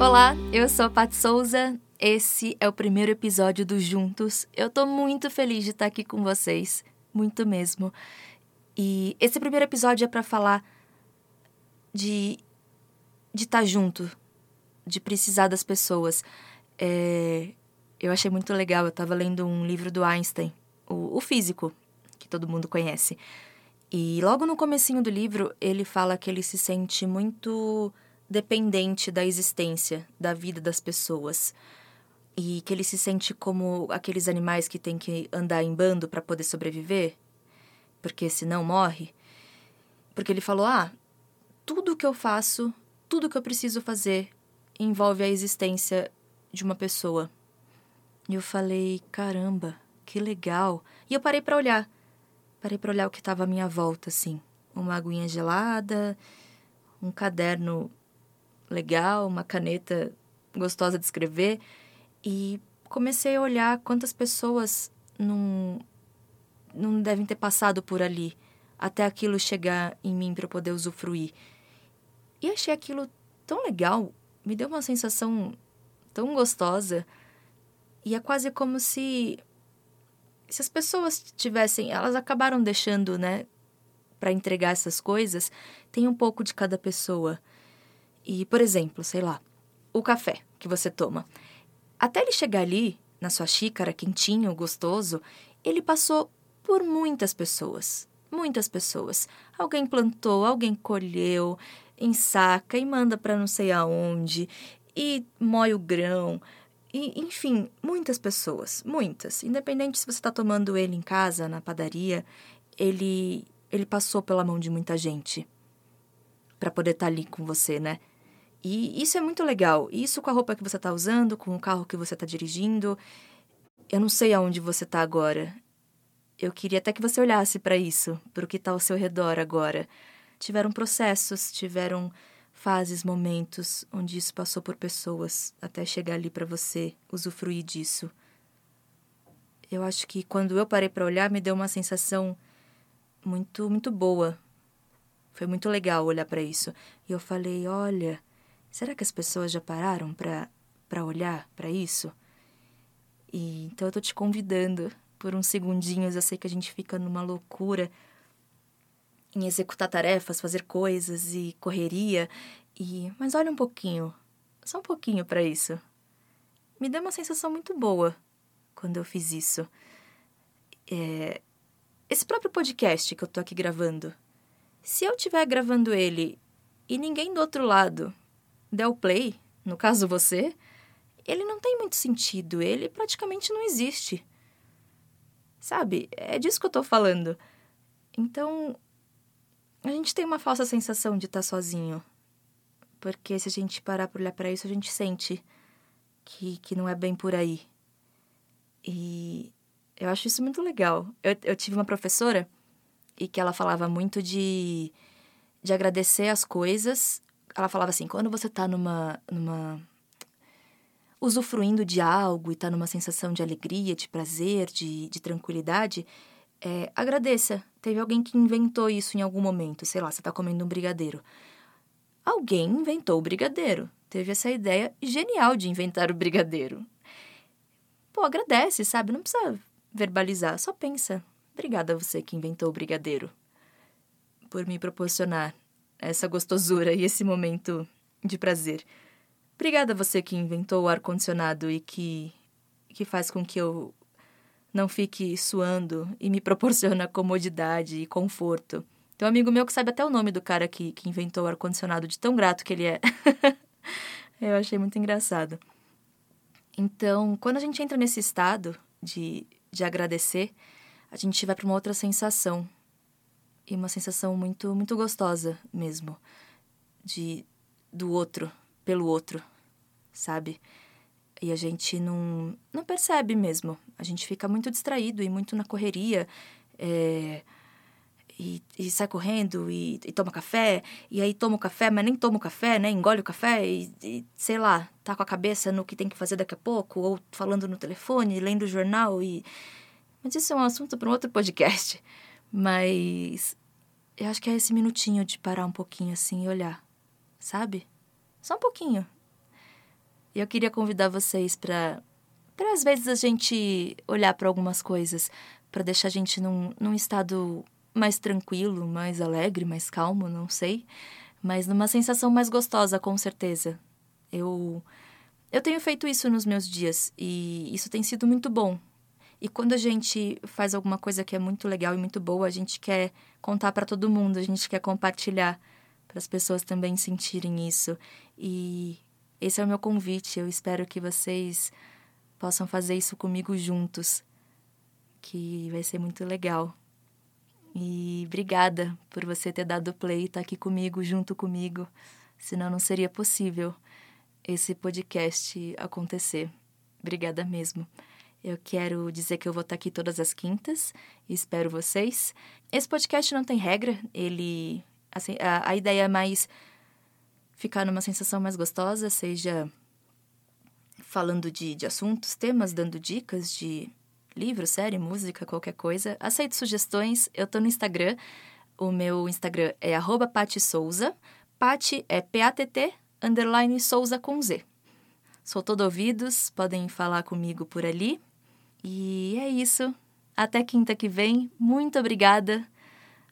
Olá, eu sou a Pat Souza. Esse é o primeiro episódio do Juntos. Eu tô muito feliz de estar aqui com vocês, muito mesmo. E esse primeiro episódio é para falar de de estar junto, de precisar das pessoas. É, eu achei muito legal. Eu tava lendo um livro do Einstein, o, o físico, que todo mundo conhece. E logo no comecinho do livro, ele fala que ele se sente muito dependente da existência, da vida das pessoas. E que ele se sente como aqueles animais que têm que andar em bando para poder sobreviver, porque senão morre. Porque ele falou: "Ah, tudo que eu faço, tudo que eu preciso fazer envolve a existência de uma pessoa". E eu falei: "Caramba, que legal". E eu parei para olhar. Parei para olhar o que estava à minha volta assim, uma aguinha gelada, um caderno legal, uma caneta gostosa de escrever e comecei a olhar quantas pessoas não, não devem ter passado por ali até aquilo chegar em mim para eu poder usufruir. E achei aquilo tão legal, me deu uma sensação tão gostosa. E é quase como se se as pessoas tivessem, elas acabaram deixando, né, para entregar essas coisas, tem um pouco de cada pessoa. E, por exemplo, sei lá, o café que você toma. Até ele chegar ali, na sua xícara, quentinho, gostoso, ele passou por muitas pessoas. Muitas pessoas. Alguém plantou, alguém colheu, ensaca e manda para não sei aonde, e moe o grão. E, enfim, muitas pessoas, muitas. Independente se você está tomando ele em casa, na padaria, ele, ele passou pela mão de muita gente para poder estar tá ali com você, né? E isso é muito legal. Isso com a roupa que você está usando, com o carro que você está dirigindo. Eu não sei aonde você está agora. Eu queria até que você olhasse para isso, para o que está ao seu redor agora. Tiveram processos, tiveram fases, momentos onde isso passou por pessoas até chegar ali para você usufruir disso. Eu acho que quando eu parei para olhar, me deu uma sensação muito, muito boa. Foi muito legal olhar para isso. E eu falei: olha Será que as pessoas já pararam para olhar para isso? E então eu tô te convidando por uns segundinhos, eu sei que a gente fica numa loucura em executar tarefas, fazer coisas e correria e mas olha um pouquinho, só um pouquinho para isso. Me deu uma sensação muito boa quando eu fiz isso. É, esse próprio podcast que eu tô aqui gravando. Se eu estiver gravando ele e ninguém do outro lado Del Play, no caso você, ele não tem muito sentido, ele praticamente não existe. Sabe? É disso que eu tô falando. Então, a gente tem uma falsa sensação de estar tá sozinho. Porque se a gente parar para olhar para isso, a gente sente que, que não é bem por aí. E eu acho isso muito legal. Eu, eu tive uma professora e que ela falava muito de, de agradecer as coisas ela falava assim, quando você tá numa, numa usufruindo de algo e tá numa sensação de alegria, de prazer, de, de tranquilidade, é, agradeça. Teve alguém que inventou isso em algum momento. Sei lá, você tá comendo um brigadeiro. Alguém inventou o brigadeiro. Teve essa ideia genial de inventar o brigadeiro. Pô, agradece, sabe? Não precisa verbalizar, só pensa. Obrigada a você que inventou o brigadeiro por me proporcionar essa gostosura e esse momento de prazer. Obrigada a você que inventou o ar-condicionado e que, que faz com que eu não fique suando e me proporciona comodidade e conforto. Tem um amigo meu que sabe até o nome do cara que, que inventou o ar-condicionado, de tão grato que ele é. eu achei muito engraçado. Então, quando a gente entra nesse estado de, de agradecer, a gente vai para uma outra sensação, e uma sensação muito muito gostosa mesmo de do outro pelo outro, sabe? E a gente não não percebe mesmo. A gente fica muito distraído e muito na correria. É, e, e, sai correndo e, e, toma café, e aí toma o café, mas nem toma o café, né? Engole o café e, e, sei lá, tá com a cabeça no que tem que fazer daqui a pouco, ou falando no telefone, lendo o jornal e. Mas isso é um assunto para um outro podcast. Mas eu acho que é esse minutinho de parar um pouquinho assim e olhar, sabe? Só um pouquinho. eu queria convidar vocês para para às vezes a gente olhar para algumas coisas, para deixar a gente num, num estado mais tranquilo, mais alegre, mais calmo, não sei, mas numa sensação mais gostosa, com certeza. Eu eu tenho feito isso nos meus dias e isso tem sido muito bom. E quando a gente faz alguma coisa que é muito legal e muito boa, a gente quer contar para todo mundo, a gente quer compartilhar para as pessoas também sentirem isso. E esse é o meu convite. Eu espero que vocês possam fazer isso comigo juntos, que vai ser muito legal. E obrigada por você ter dado play e tá aqui comigo, junto comigo. Senão não seria possível esse podcast acontecer. Obrigada mesmo. Eu quero dizer que eu vou estar aqui todas as quintas e espero vocês. Esse podcast não tem regra, ele. Assim, a, a ideia é mais ficar numa sensação mais gostosa, seja falando de, de assuntos, temas, dando dicas de livro, série, música, qualquer coisa. Aceito sugestões. Eu tô no Instagram. O meu Instagram é arroba Pati Souza. É P-A-T-T, underline Souza com Z. Sou todo ouvidos, podem falar comigo por ali. E é isso. Até quinta que vem. Muito obrigada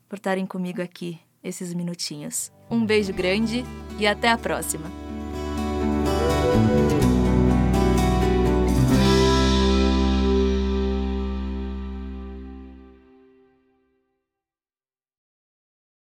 por estarem comigo aqui esses minutinhos. Um beijo grande e até a próxima.